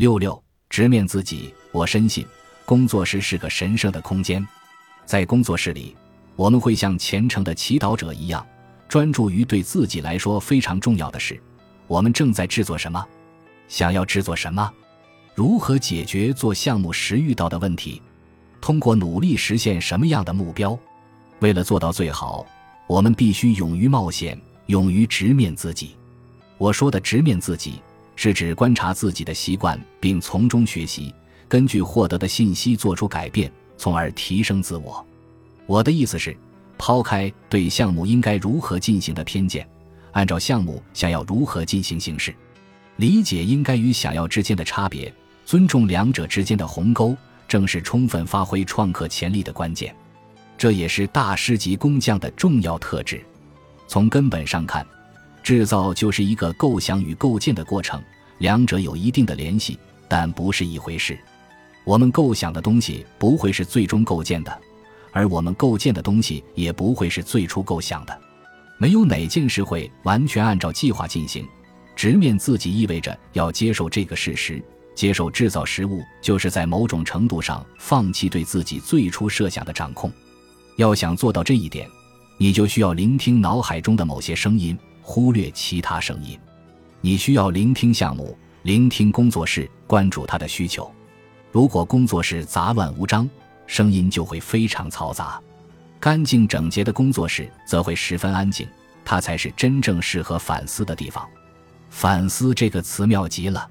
六六，直面自己。我深信，工作室是个神圣的空间，在工作室里，我们会像虔诚的祈祷者一样，专注于对自己来说非常重要的事。我们正在制作什么？想要制作什么？如何解决做项目时遇到的问题？通过努力实现什么样的目标？为了做到最好，我们必须勇于冒险，勇于直面自己。我说的直面自己，是指观察自己的习惯，并从中学习，根据获得的信息做出改变，从而提升自我。我的意思是，抛开对项目应该如何进行的偏见，按照项目想要如何进行行事，理解应该与想要之间的差别。尊重两者之间的鸿沟，正是充分发挥创客潜力的关键。这也是大师级工匠的重要特质。从根本上看，制造就是一个构想与构建的过程，两者有一定的联系，但不是一回事。我们构想的东西不会是最终构建的，而我们构建的东西也不会是最初构想的。没有哪件事会完全按照计划进行。直面自己意味着要接受这个事实。接受制造食物，就是在某种程度上放弃对自己最初设想的掌控。要想做到这一点，你就需要聆听脑海中的某些声音，忽略其他声音。你需要聆听项目，聆听工作室，关注他的需求。如果工作室杂乱无章，声音就会非常嘈杂；干净整洁的工作室则会十分安静。它才是真正适合反思的地方。反思这个词妙极了。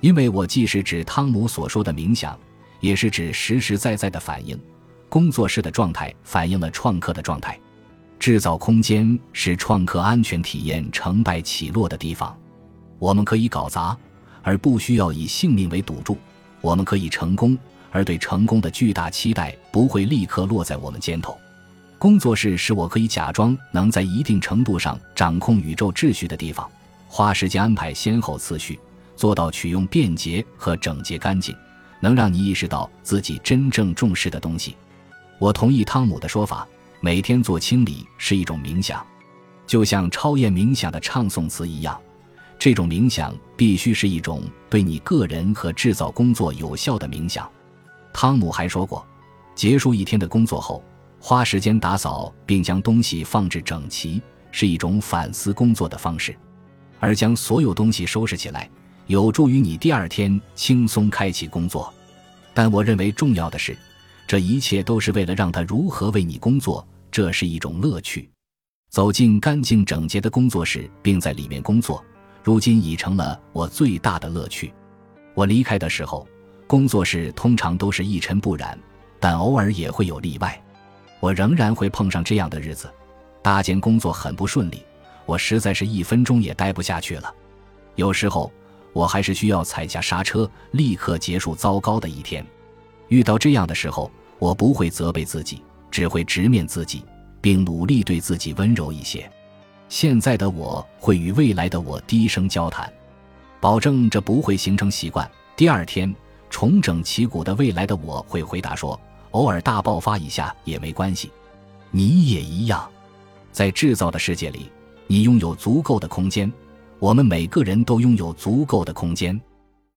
因为我既是指汤姆所说的冥想，也是指实实在在的反应。工作室的状态反映了创客的状态。制造空间是创客安全体验成败起落的地方。我们可以搞砸，而不需要以性命为赌注；我们可以成功，而对成功的巨大期待不会立刻落在我们肩头。工作室是我可以假装能在一定程度上掌控宇宙秩序的地方，花时间安排先后次序。做到取用便捷和整洁干净，能让你意识到自己真正重视的东西。我同意汤姆的说法，每天做清理是一种冥想，就像超验冥想的唱诵词一样。这种冥想必须是一种对你个人和制造工作有效的冥想。汤姆还说过，结束一天的工作后，花时间打扫并将东西放置整齐，是一种反思工作的方式，而将所有东西收拾起来。有助于你第二天轻松开启工作，但我认为重要的是，这一切都是为了让他如何为你工作，这是一种乐趣。走进干净整洁的工作室，并在里面工作，如今已成了我最大的乐趣。我离开的时候，工作室通常都是一尘不染，但偶尔也会有例外。我仍然会碰上这样的日子，搭建工作很不顺利，我实在是一分钟也待不下去了。有时候。我还是需要踩下刹车，立刻结束糟糕的一天。遇到这样的时候，我不会责备自己，只会直面自己，并努力对自己温柔一些。现在的我会与未来的我低声交谈，保证这不会形成习惯。第二天重整旗鼓的未来的我会回答说：“偶尔大爆发一下也没关系。”你也一样，在制造的世界里，你拥有足够的空间。我们每个人都拥有足够的空间。